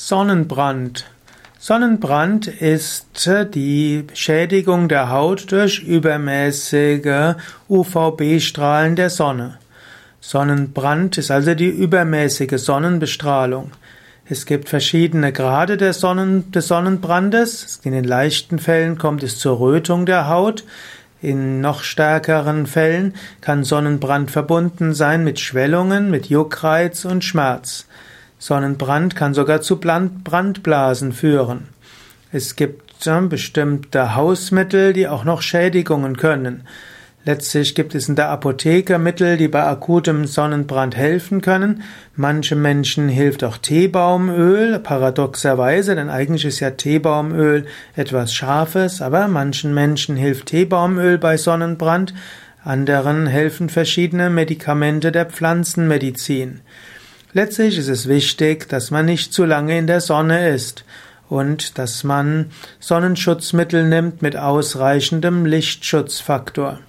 Sonnenbrand. Sonnenbrand ist die Schädigung der Haut durch übermäßige UVB-Strahlen der Sonne. Sonnenbrand ist also die übermäßige Sonnenbestrahlung. Es gibt verschiedene Grade Sonnen, des Sonnenbrandes. In den leichten Fällen kommt es zur Rötung der Haut. In noch stärkeren Fällen kann Sonnenbrand verbunden sein mit Schwellungen, mit Juckreiz und Schmerz. Sonnenbrand kann sogar zu Brandblasen führen. Es gibt bestimmte Hausmittel, die auch noch Schädigungen können. Letztlich gibt es in der Apotheke Mittel, die bei akutem Sonnenbrand helfen können. Manche Menschen hilft auch Teebaumöl, paradoxerweise, denn eigentlich ist ja Teebaumöl etwas Scharfes, aber manchen Menschen hilft Teebaumöl bei Sonnenbrand, anderen helfen verschiedene Medikamente der Pflanzenmedizin. Letztlich ist es wichtig, dass man nicht zu lange in der Sonne ist und dass man Sonnenschutzmittel nimmt mit ausreichendem Lichtschutzfaktor.